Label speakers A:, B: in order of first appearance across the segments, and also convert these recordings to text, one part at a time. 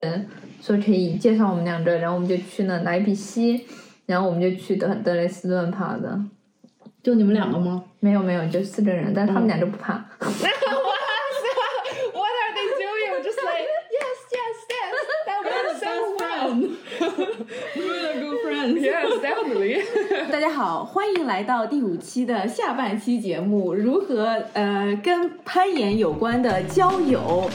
A: 嗯，说可以介绍我们两个，然后我们就去了莱比锡，然后我们就去德德累斯顿爬的。
B: 就你们两个吗？
A: 没有没有，就四个人，但他们俩就不爬。
B: What are they doing? Just like
A: yes yes yes, that
B: we're so friends. We're good friends.
C: Yes, definitely.
B: 大家好，欢迎来到第五期的下半期节目，如何呃跟攀岩有关的交友。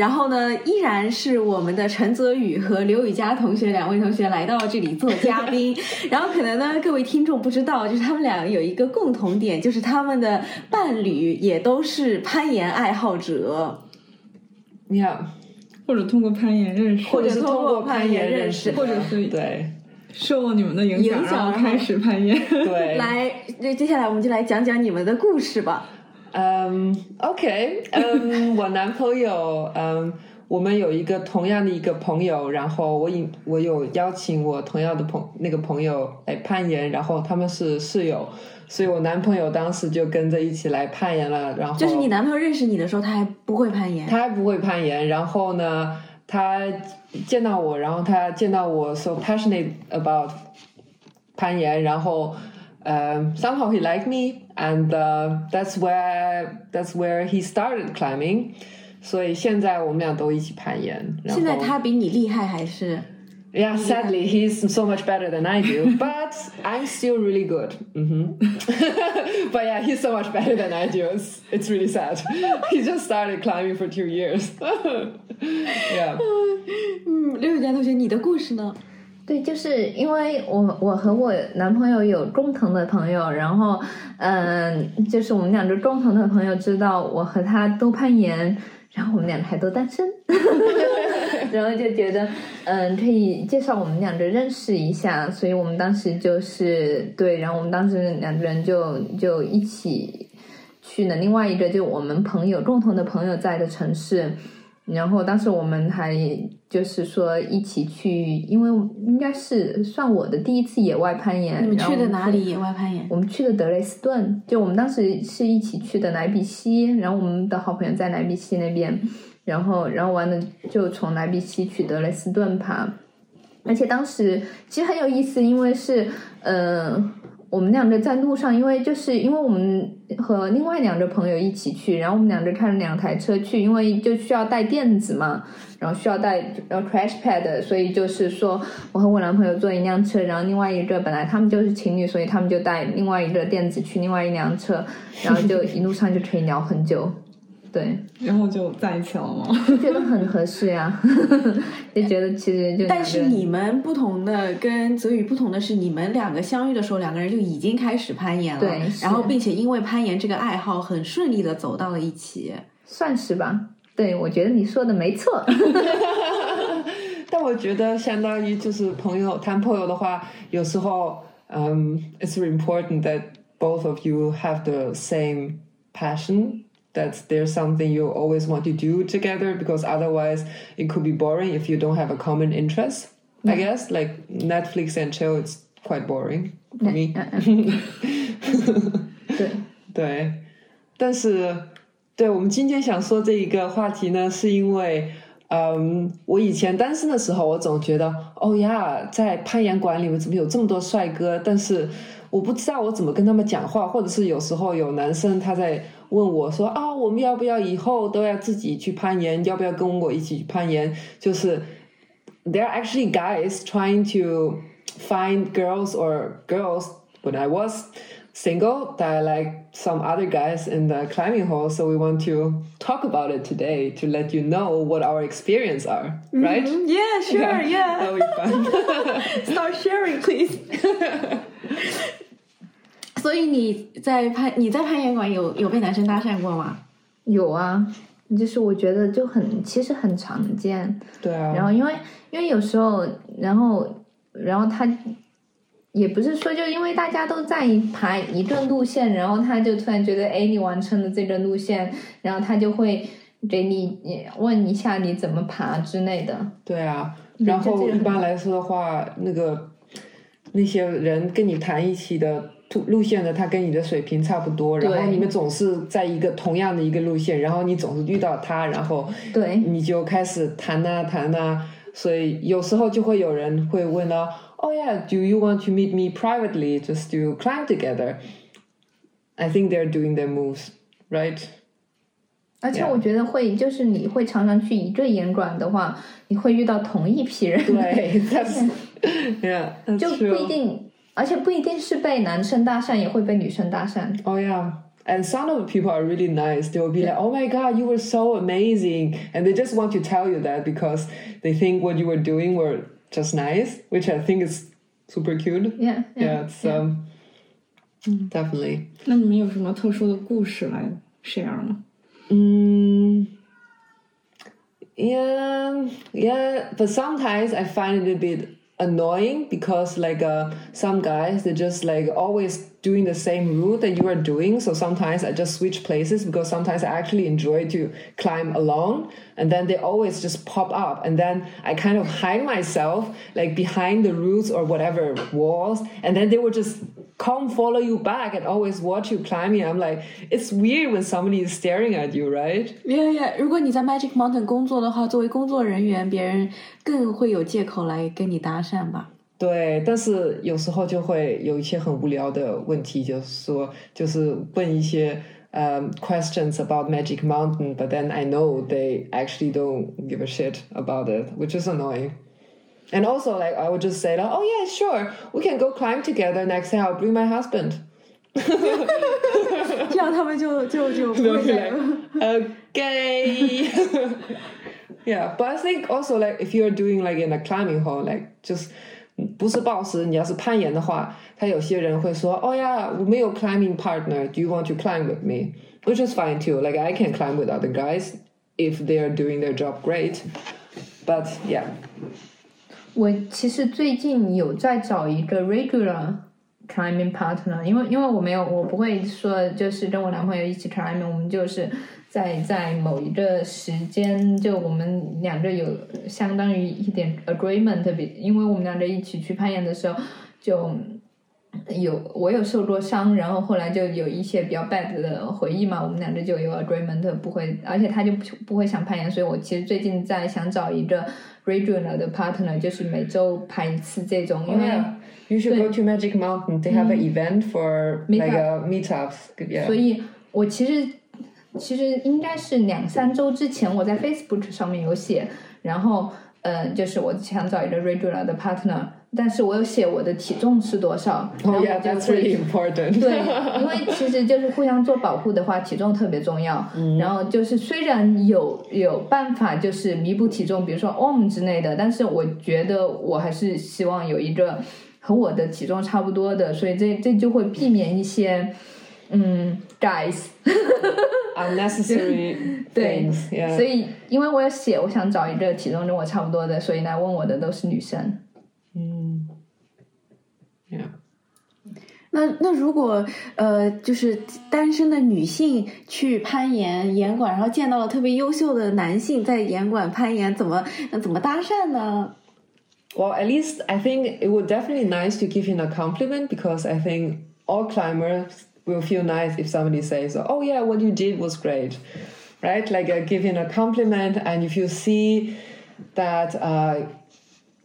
B: 然后呢，依然是我们的陈泽宇和刘雨佳同学两位同学来到这里做嘉宾。然后可能呢，各位听众不知道，就是他们俩有一个共同点，就是他们的伴侣也都是攀岩爱好者。
C: Yeah，
D: 或者通过攀岩认识，
B: 或者
C: 是通过攀岩认识，
D: 或者是
C: 对
D: 受了你们的影响，
B: 影响
D: 然后开始攀岩。
C: 对。
B: 来，那接下来我们就来讲讲你们的故事吧。
C: 嗯、um,，OK，嗯、um,，我男朋友，嗯、um,，我们有一个同样的一个朋友，然后我引我有邀请我同样的朋那个朋友来攀岩，然后他们是室友，所以我男朋友当时就跟着一起来攀岩了。然后
B: 就是你男朋友认识你的时候，他还不会攀岩，
C: 他还不会攀岩。然后呢，他见到我，然后他见到我 so passionate about 攀岩，然后。Um, somehow he liked me, and uh, that's where that's where he started climbing. 所以现在我们俩都一起攀岩。
B: 现在他比你厉害还是？
C: Yeah, sadly, he's so much better than I do, but I'm still really good. Mm-hmm. but yeah, he's so much better than I do. It's, it's really sad. he just started climbing for two years. yeah.
B: 嗯，刘雨佳同学，你的故事呢？
A: 对，就是因为我我和我男朋友有共同的朋友，然后嗯，就是我们两个共同的朋友知道我和他都攀岩，然后我们两个还都单身，然后就觉得嗯可以介绍我们两个认识一下，所以我们当时就是对，然后我们当时两个人就就一起去了另外一个就我们朋友共同的朋友在的城市。然后当时我们还就是说一起去，因为应该是算我的第一次野外攀岩。
B: 你们去的哪里野外攀岩？
A: 我们去的德累斯顿，就我们当时是一起去的莱比锡，然后我们的好朋友在莱比锡那边，然后然后完了就从莱比锡去德累斯顿爬，而且当时其实很有意思，因为是呃。我们两个在路上，因为就是因为我们和另外两个朋友一起去，然后我们两个开了两台车去，因为就需要带垫子嘛，然后需要带呃 crash pad，所以就是说我和我男朋友坐一辆车，然后另外一个本来他们就是情侣，所以他们就带另外一个垫子去另外一辆车，然后就一路上就可以聊很久。对，
D: 然后就在一起了吗？
A: 觉得很合适呀，就觉得其实就。
B: 但是你们不同的，跟泽宇不同的是，你们两个相遇的时候，两个人就已经开始攀岩了。
A: 对，
B: 然后并且因为攀岩这个爱好，很顺利的走到了一起。
A: 算是吧，对，我觉得你说的没错。
C: 但我觉得相当于就是朋友谈朋友的话，有时候，嗯、um,，it's really important that both of you have the same passion. that there's something you always want to do together because otherwise it could be boring if you don't have a common interest. I guess like Netflix and chill, it's quite boring for me.
A: 对
C: 对，但是对我们今天想说这一个话题呢，是因为。嗯，我以前单身的时候，我总觉得，哦呀，在攀岩馆里面怎么有这么多帅哥？但是我不知道我怎么跟他们讲话，或者是有时候有男生他在 问我说啊，我们要不要以后都要自己去攀岩？要不要跟我一起去攀岩？就是 there are actually guys trying to find girls or girls when I was single that are like some other guys in the climbing hall. So we want to talk about it today to let you know what our experience are, right?
B: Mm -hmm. Yeah, sure, yeah.
C: That'll be fun.
B: Start sharing, please. 所以你在攀你在攀岩馆有有被男生搭讪过吗？
A: 有啊，就是我觉得就很其实很常见。
C: 对啊。
A: 然后因为因为有时候，然后然后他也不是说就因为大家都在爬一段路线，然后他就突然觉得哎你完成了这个路线，然后他就会给你问一下你怎么爬之类的。
C: 对啊。然后一般来说的话，那个那些人跟你谈一起的。途路线的他跟你的水平差不多，然后你们总是在一个同样的一个路线，然后你总是遇到他，然后
A: 对
C: 你就开始谈啊谈啊，所以有时候就会有人会问了，Oh yeah, do you want to meet me privately just to climb together? I think they're doing their moves, right?
A: 而且.我觉得会，就是你会常常去一个严管的话，你会遇到同一批人，
C: 对，that's yeah, that's
A: 就不一定，而且不一定是被男生搭讪，也会被女生搭讪。
C: Oh yeah. And some of the people are really nice. They will be like, "Oh my god, you were so amazing," and they just want to tell you that because they think what you were doing were just nice, which I think is super cute.
A: Yeah,
C: Yeah, it's um, definitely.
D: 那你们有什么特殊的故事来 share 吗？
C: Mm, yeah, yeah, but sometimes I find it a bit annoying because like uh, some guys they're just like always doing the same route that you are doing so sometimes i just switch places because sometimes i actually enjoy to climb alone and then they always just pop up and then i kind of hide myself like behind the routes or whatever walls and then they will just come follow you back and always watch you climbing i'm like it's weird when somebody is staring at you right
B: 耶耶！如果你在 Magic Mountain 工作的话，作为工作人员，别人更会有借口来跟你搭讪吧？
C: 对，但是有时候就会有一些很无聊的问题，就是说，就是问一些um, questions about Magic Mountain, but then I know they actually don't give a shit about it, which is annoying. And also, like, I would just say, like, oh yeah, sure, we can go climb together next time. I'll bring my husband.
B: 这样他们就就就不
C: They'll
B: 会
C: be
B: 再
C: like, okay. yeah, but I think also like if you're doing like in a climbing hall, like just 不是暴食，你要是攀岩的话，他有些人会说，哦呀，我没有 climbing partner. Do you want to climb with me? Which is fine too. Like I can climb with other guys if they are doing their job great. But yeah,
A: 我其实最近有在找一个 regular climbing partner，因为因为我没有，我不会说就是跟我男朋友一起 climbing，我们就是在在某一个时间，就我们两个有相当于一点 agreement，比因为我们两个一起去攀岩的时候就。有我有受过伤，然后后来就有一些比较 bad 的回忆嘛，我们两个就有 agreement 不会，而且他就不不会想攀岩，所以我其实最近在想找一个 regular 的 partner，就是每周攀一次这种，因为
C: you should go to Magic Mountain. They have an event for like uh, meetups. Yeah.
A: 所以我其实其实应该是两三周之前我在 Facebook 上面有写，然后呃，就是我想找一个 regular 的 partner，但是我有写我的体重是多少，然
C: Oh
A: 后
C: yeah,
A: 我就
C: that's
A: 会
C: really important.
A: 对，因为其实就是互相做保护的话，体重特别重要。
C: 嗯
A: 然后就是虽然有有办法就是弥补体重，比如说 OM 之类的，但是我觉得我还是希望有一个和我的体重差不多的，所以这这就会避免一些嗯 guys。
C: Unnecessary
A: 对
C: things. Yeah.
A: 所以因为我有写，我想找一个体重跟我差不多的，所以来问我的都是女生。
C: yeah.
B: 那那如果呃，就是单身的女性去攀岩岩馆，然后见到了特别优秀的男性在岩馆攀岩，怎么那怎么搭讪呢？
C: Well, at least I think it would definitely nice to give him a compliment because I think all climbers will feel nice if somebody says, "Oh yeah, what you did was great," right? Like uh, him a compliment, and if you see that uh,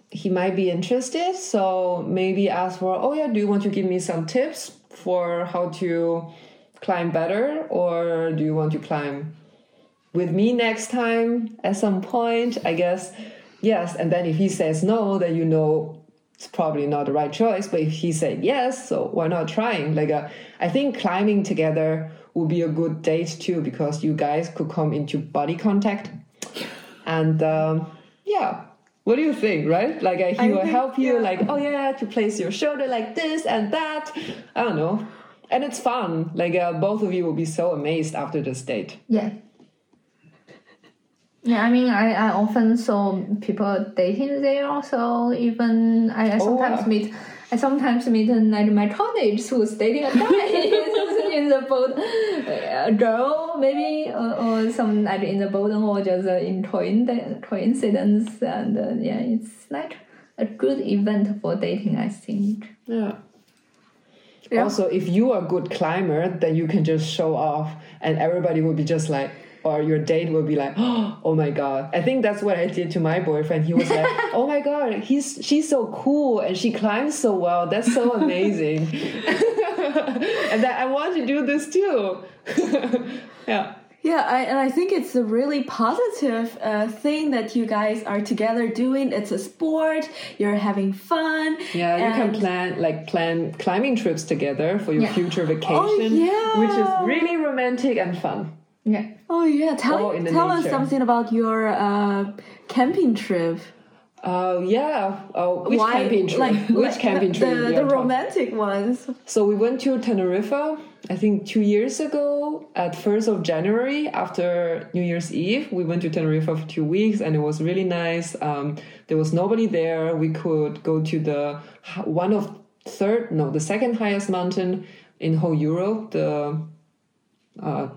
C: he might be interested, so maybe ask for, "Oh yeah, do you want to give me some tips for how to climb better, or do you want to climb with me next time at some point?" I guess yes and then if he says no then you know it's probably not the right choice but if he said yes so why not trying? Like uh, i think climbing together would be a good date too because you guys could come into body contact. And um, yeah. What do you think right? Like uh, he
B: I
C: will
B: think-
C: help you
B: yeah.
C: like oh yeah to place your shoulder like this and that. I don't know. And it's fun. Like uh, both of you will be so amazed after this date.
A: Yeah. Yeah, I mean, I, I often saw people dating there. Also, even I, I sometimes
C: wow.
A: meet, I sometimes meet like my colleagues who's dating a guy in the boat, a girl maybe, or, or some like in the boat, or just in coin- coincidence. And uh, yeah, it's like a good event for dating. I think.
C: Yeah. Also, if you are a good climber, then you can just show off, and everybody will be just like, or your date will be like, oh my god. I think that's what I did to my boyfriend. He was like, oh my god, he's she's so cool and she climbs so well. That's so amazing. and that I want to do this too. yeah.
B: Yeah, I, and I think it's a really positive uh, thing that you guys are together doing. It's a sport. You're having fun.
C: Yeah, you can plan like plan climbing trips together for your
A: Yeah.
C: future vacation,
B: Oh, yeah.
C: which is really romantic and fun.
A: Yeah.
B: Oh yeah,
C: All
B: tell
C: in the
B: tell us something about your uh, camping trip.
C: Oh yeah. Oh, which
B: Why-
C: camping trip?
B: Like,
C: which
B: like
C: camping
B: the,
C: trip?
B: The, the
C: are talking-
B: romantic ones.
C: So we went to Tenerife, I think two years ago at 1st of January after New Year's Eve. We went to Tenerife for two weeks and it was really nice. Um, there was nobody there. We could go to the one of third, no, the second highest mountain in whole Europe, the uh,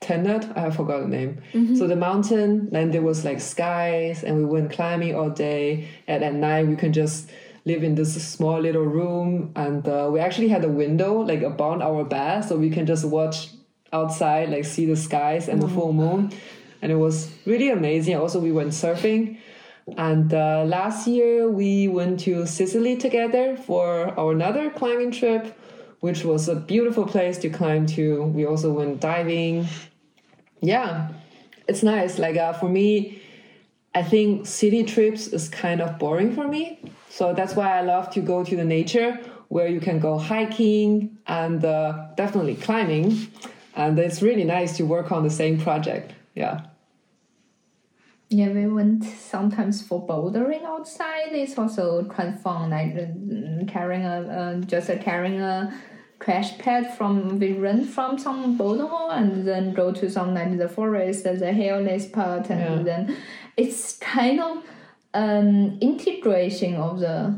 C: Tenet, I forgot the name. So the mountain, then there was like skies, and we went climbing all day. And at night, we can just live in this small little room, and uh, we actually had a window like above our bed, so we can just watch outside, like see the skies and the full moon. And it was really amazing. Also, we went surfing. And uh, last year we went to Sicily together for our another climbing trip, which was a beautiful place to climb to. We also went diving. Yeah, it's nice. Like uh, for me, I think city trips is kind of boring for me. So that's why I love to go to the nature where you can go hiking and uh, definitely climbing. And it's really nice to work on the same project. Yeah.
A: Yeah, we went sometimes for bouldering outside. It's also quite fun, like mm, carrying a uh, just uh, carrying a trash pad from we rent from some boulder hall and then go to some like the forest, the hilly part, and
C: Yeah.
A: then it's kind of um integration of the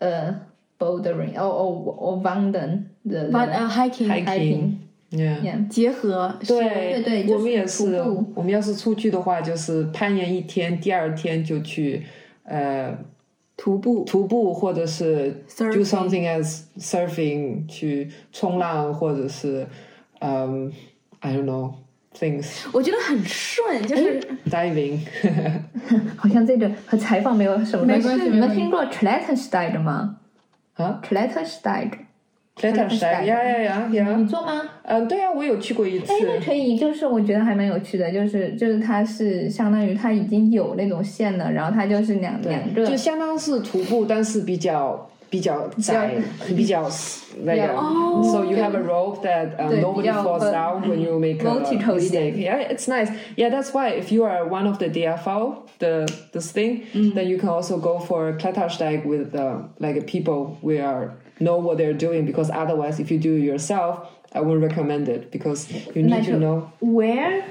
A: uh bouldering or or, or wandering the,
B: But
A: the
B: uh, hiking,
C: Hiking.
A: hiking
C: Yeah.
A: yeah
B: 结合是
C: 对
A: 对就是
C: 我们也是
A: 徒步。
C: 我们要是出去的话，就是攀岩一天，第二天就去呃
B: 徒步。
C: 徒步，或者是 do something as surfing 去冲浪，或者是嗯、I don't know things
B: 我觉得很顺，就是、
C: diving
A: 好像这个和采访没有什么关系。
D: 没关系
A: 你
D: 没关系
A: 们听过 Klettersteig 吗
C: 啊
A: Klettersteig，
C: ，Klettersteig 呀呀呀呀。
A: 你，做吗？
C: 嗯，对啊，我有去过一次。
A: 哎，，那可以，就是我觉得还蛮有趣的，就是就是它是相当于它已经有那种线了，然后它就是两两个。
C: 就相当是徒步，但是比较比较窄，比较那个。
A: 哦
C: So you have a rope that um,
A: 对
C: nobody
A: 比较
C: falls
A: 呃
C: down when you make a
A: vertical 一点
C: mistake. Yeah, it's nice. Yeah, that's why if you are one of the DFO, the this thing, then you can also go for Klettersteig with uh, like people we are know what they're doing because otherwise, if you do it yourself, I wouldn't recommend it because you need to
A: Like-
C: know.
A: where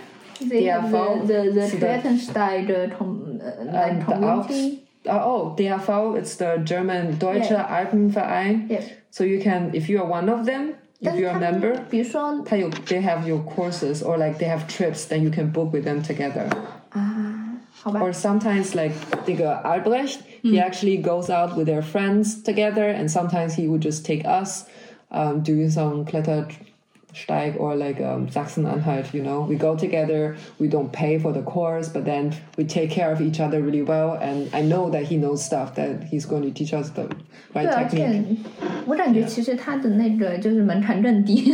A: they have
C: DFO
A: the the the
C: 是的
A: Klettersteig 的 com 呃 like
C: Um, the Alps.
A: community。
C: Uh, oh, DFO, it's the German Deutsche
A: Yeah.
C: Alpenverein.
A: Yeah.
C: So you can, if you are one of them,
A: 但
C: if
A: 是
C: you're a
A: 他们
C: member,
A: 比如说
C: 他有 they have your courses or like they have trips, then you can book with them together.
A: 啊，好吧
C: Or，sometimes like 这个 Albrecht, he actually goes out with their friends together, and sometimes he would just take us um, doing some Klettersteig or like um, Sachsen-Anhalt. You know, we go together. We don't pay for the course, but then we take care of each other really well. And I know that he knows stuff that he's going to teach us the
A: 对，
C: right
A: 而且
C: technique.
A: 我感觉其实它的那个就是门槛更低，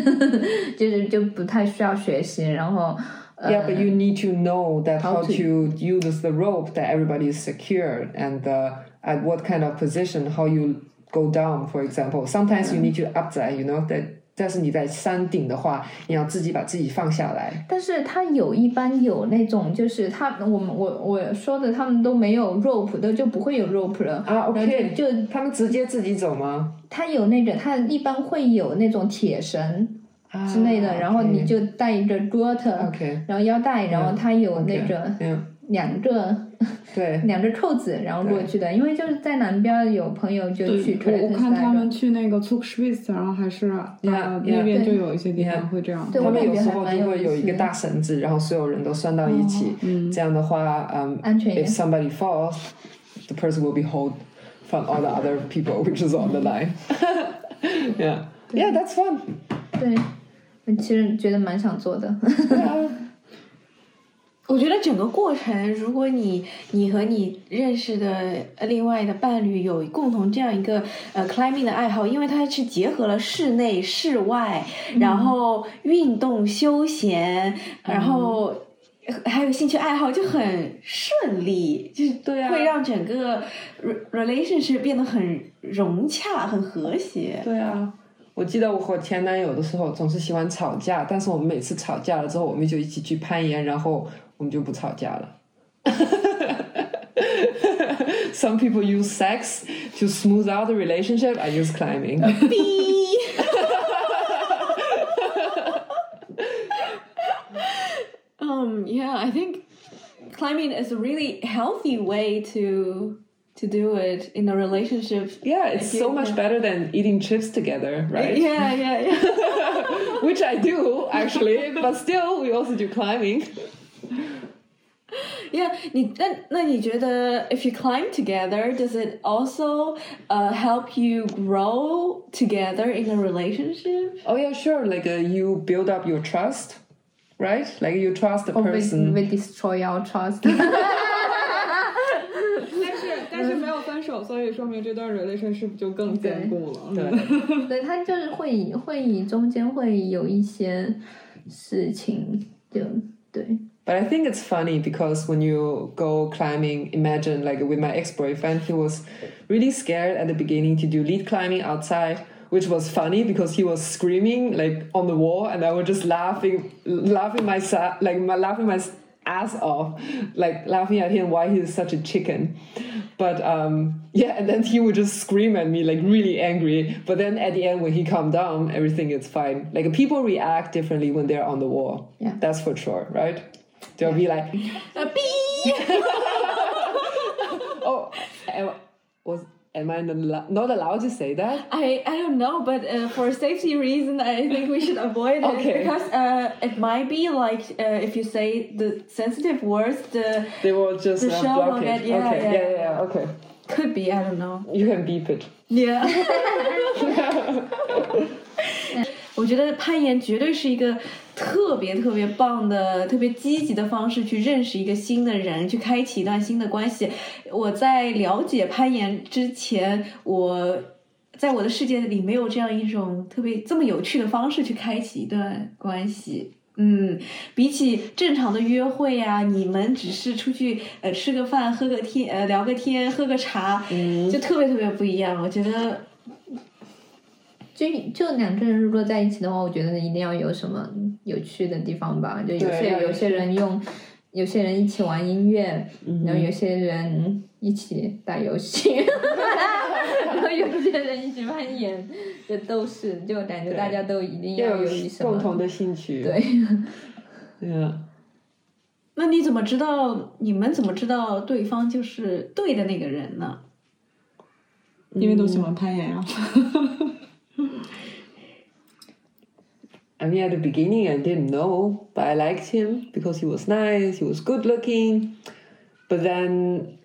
A: 就是就不太需要学习，然后呃
C: Yeah, but you need to know that
A: How
C: how,
A: to-
C: to use the rope that everybody is secure and uh, at what kind of position, how you go down, for example. Sometimes you need to up that, you know, that 但是你在山顶的话，你要自己把自己放下来。
A: 但是他有一般有那种，就是他我们我我说的，他们都没有 rope 的，就不会有 rope 了。
C: 啊，OK。
A: 就就
C: 他们直接自己走吗？
A: 他有那个，他一般会有那种铁绳
C: 啊
A: 之类的，然后你就带着 g o t
C: OK，
A: 然后腰带，然后它有那个
C: 嗯，
A: 两个
C: 对，
A: 两个扣子，然后过去的。因为就是在南边有朋友就去
D: 对，我我看他们去那个 z u g s w i s 然后还是
C: Yeah,
D: 呃
C: yeah.
D: 那边就有一些地方会这样。
A: 对
C: 他们有时候就会
A: 有
C: 一个大绳子，然后所有人都拴到一起，这样的话，嗯
A: 安全一点
C: ，if somebody falls, the person will be hold from all the other people which is on the line. yeah. Yeah, that's fun.
A: 对，我其实觉得蛮想做的。
B: 我觉得整个过程，如果你你和你认识的呃另外的伴侣有共同这样一个呃 climbing 的爱好，因为它是结合了室内、室外，然后运动、休闲，然后还有兴趣爱好，就很顺利，就是
C: 对啊。
B: 会让整个 re- relationship 变得很融洽、很和谐。
C: 对啊，我记得我和前男友的时候总是喜欢吵架，但是我们每次吵架了之后，我们就一起去攀岩，然后我们就不吵架了。Some people use sex to smooth out the relationship. I use climbing.
B: Um, yeah, I think climbing is a really healthy way to to do it in a relationship.
C: Yeah, it's so much better than eating chips together, right?
B: Yeah, yeah, yeah.
C: Which I do actually, but still, we also do climbing.
B: yeah. 你那那你觉得 if you climb together, does it also uh, help you grow together in a relationship?
C: Oh yeah, sure. Like uh, you build up your trust, right? Like you trust the
A: We
C: person.
A: we destroy our trust
D: 所以说明这段 relationship 就更坚固了。
C: 对
A: 对他就是会以会以中间会有一些事情，就对
C: But I think it's funny because when you go climbing, imagine like with my ex boyfriend, he was really scared at the beginning to do lead climbing outside, which was funny because he was screaming like on the wall, and I was just laughing, laughing myself, like my, laughing my ass off, like laughing at him why he's such a chicken. But um, yeah, and then he would just scream at me like really angry. But then at the end, when he calmed down, everything is fine. Like people react differently when they're on the wall.
A: Yeah.
C: That's for sure, right? They'll be like,
B: A bee.
C: oh, was am I not allowed to say that?
B: I, I don't know, but uh, for safety reason, I think we should avoid it
C: Okay.
B: because uh, it might be like uh, if you say the sensitive words, the
C: They will just
B: The
C: uh,
B: show
C: block
B: will
C: it.
B: get- yeah,
C: okay,
B: yeah.
C: yeah, yeah, yeah, okay.
B: could be I don't know.
C: You can beep it.
B: Yeah. 我觉得攀岩绝对是一个特别特别棒的、特别积极的方式去认识一个新的人，去开启一段新的关系。我在了解攀岩之前，我在我的世界里没有这样一种特别这么有趣的方式去开启一段关系。嗯，比起正常的约会呀、你们只是出去呃吃个饭、喝个天、呃聊个天、喝个茶，就特别特别不一样。我觉得
A: 就就两个人如果在一起的话，我觉得一定要有什么有趣的地方吧。就有些有些人用，有些人一起玩音乐，
C: 嗯
A: 然后有些人一起打游戏，然后有些人一起攀岩，这都是就感觉大家都一定
C: 要有
A: 一什么
C: 共同的兴趣。
A: 对。
C: 对啊。
B: 那你怎么知道？你们怎么知道对方就是对的那个人呢？
D: 因为都喜欢攀岩啊。
C: I mean, at the beginning, I didn't know, but I liked him because he was nice, he was good looking. But then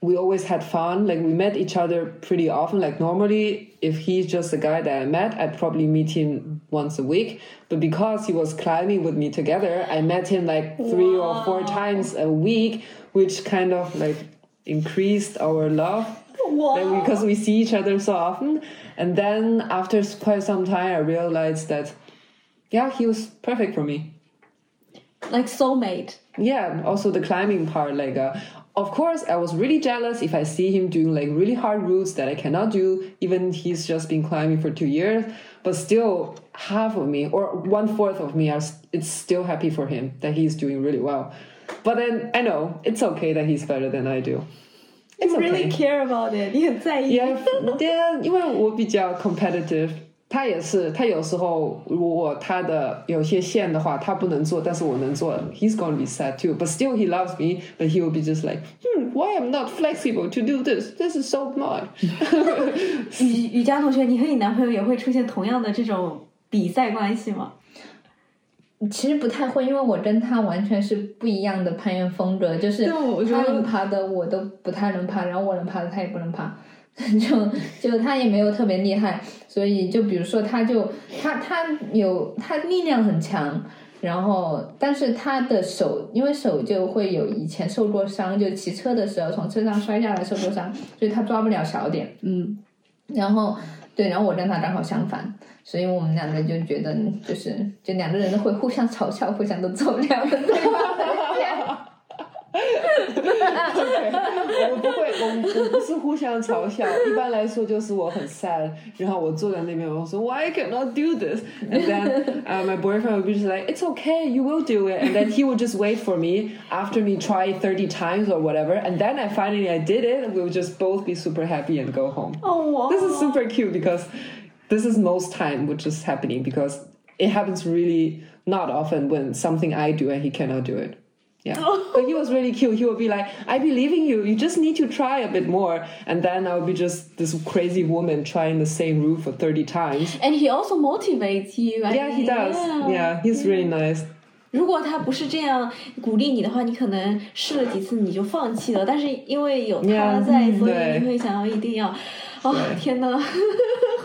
C: we always had fun. Like, we met each other pretty often. Like, normally, if he's just a guy that I met, I'd probably meet him once a week. But because he was climbing with me together, I met him like three or four times a week, which kind of like increased our love like, because we see each other so often. And then after quite some time, I realized that, yeah, he was perfect for me.
B: Like
C: soulmate。Yeah, also the climbing part. Like, uh, of course, I was really jealous if I see him doing like really hard routes that I cannot do, even he's just been climbing for two years. But still, half of me or one fourth of me, are, it's still happy for him that he's doing really well. But then I know it's okay that he's better than I do. It's
B: You
C: okay.
B: really care about it，你很在意。
C: Yeah, yeah，因为我比较 competitive，他也是，他有时候如果他的有些线的话，他不能做，但是我能做，he's gonna be sad too. But still, he loves me. But he will be just like, hmm, why I'm not flexible to do this? This is so much.
B: 雨雨佳同学，你和你男朋友也会出现同样的这种比赛关系吗？
A: 其实不太会，因为我跟他完全是不一样的攀岩风格，就是他能爬的我都不太能爬，然后我能爬的他也不能爬，就就他也没有特别厉害，所以就比如说他就他他有他力量很强，然后但是他的手因为手就会有以前受过伤，就骑车的时候从车上摔下来受过伤，所以他抓不了小点。
B: 嗯，
A: 然后对，然后我跟他刚好相反，所以我们两个就觉得就是就两个人都会互相 嘲笑，互相都走不了的对。的线。
C: 我们不会，我们我不是互相嘲笑。一般来说就是我很 sad，然后我坐在那边，我说 Why I cannot do this? And then uh, my boyfriend would be just like, It's okay, you will do it. And then he would just wait for me after me try 30 times or whatever. And then I finally I did it. And we would just both be super happy and go home.
B: 哦，
C: This is super cute because this is most time which is happening because it happens really not often when something I do and he cannot do it. Yeah. But he was really cute. He would be like, I believe in you. You just need to try a bit more. And then I would be just this crazy woman trying the same route for 30 times.
B: And he also motivates you. I
C: Yeah, he
B: think.
C: does. Yeah, he's really nice.
B: 如果他不是这样鼓励你的话，你可能试了几次你就放弃了。但是因为有他
C: Yeah，
B: 在，所以
C: 对
B: 你会想要一定要。哦，天哪，很不错，很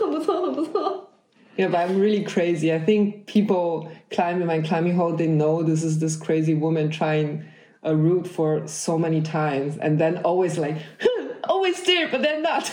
B: 不错。
C: Yeah, but I'm really crazy. I think people climbing my climbing hole, they know this is this crazy woman trying a route for so many times and then always like, always there, but then not.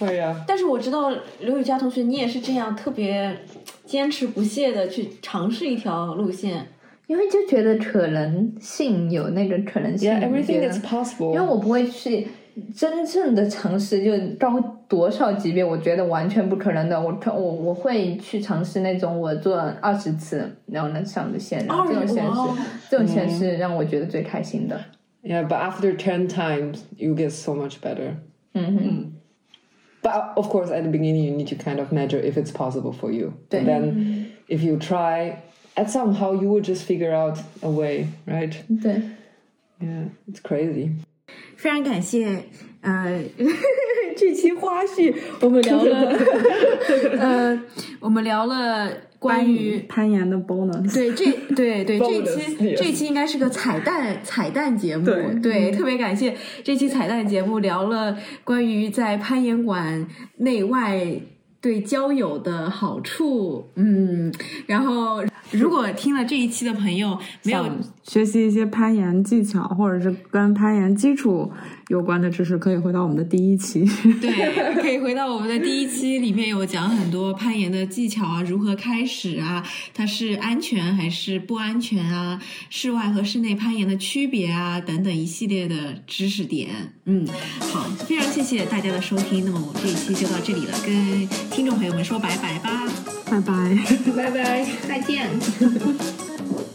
C: oh, yeah.
B: 但是我知道刘雨佳同学，你也是这样特别坚持不懈的去尝试一条路线。
A: 因为就觉得可能性有那个可能性
C: Yeah, everything
A: 觉得
C: that's possible.
A: 因为我不会去 真正的尝试，就到多少级别，我觉得完全不可能的。我可我我会去尝试那种我做二十次然后能上的线，然后这种线是、
B: 哇
A: 这种线是让我觉得最开心的。
C: Yeah, but after 10 times, you get so much better.
A: 嗯哼，
C: But uh, of course, at the beginning, you need to kind of measure if it's possible for you.
A: Yeah.
C: And then if you try, and somehow you will just figure out a way, right?
A: 对，
C: Yeah, it's crazy.
B: 非常感谢，呃，这期花絮我们聊了，呃，我们聊了关于
D: 攀岩的 bonus，
B: 对这对对这期 这期应该是个彩蛋彩蛋节目，
D: 对
B: 特别感谢这期彩蛋节目聊了关于在攀岩馆内外对交友的好处，嗯，然后如果听了这一期的朋友没有
D: 学习一些攀岩技巧，或者是跟攀岩基础有关的知识，可以回到我们的第一期。
B: 对，可以回到我们的第一期，里面有讲很多攀岩的技巧啊，如何开始啊，它是安全还是不安全啊，室外和室内攀岩的区别啊，等等一系列的知识点。嗯，好，非常谢谢大家的收听，那么我们这一期就到这里了，跟听众朋友们说拜拜吧。
D: 拜拜。
A: 拜拜，再见。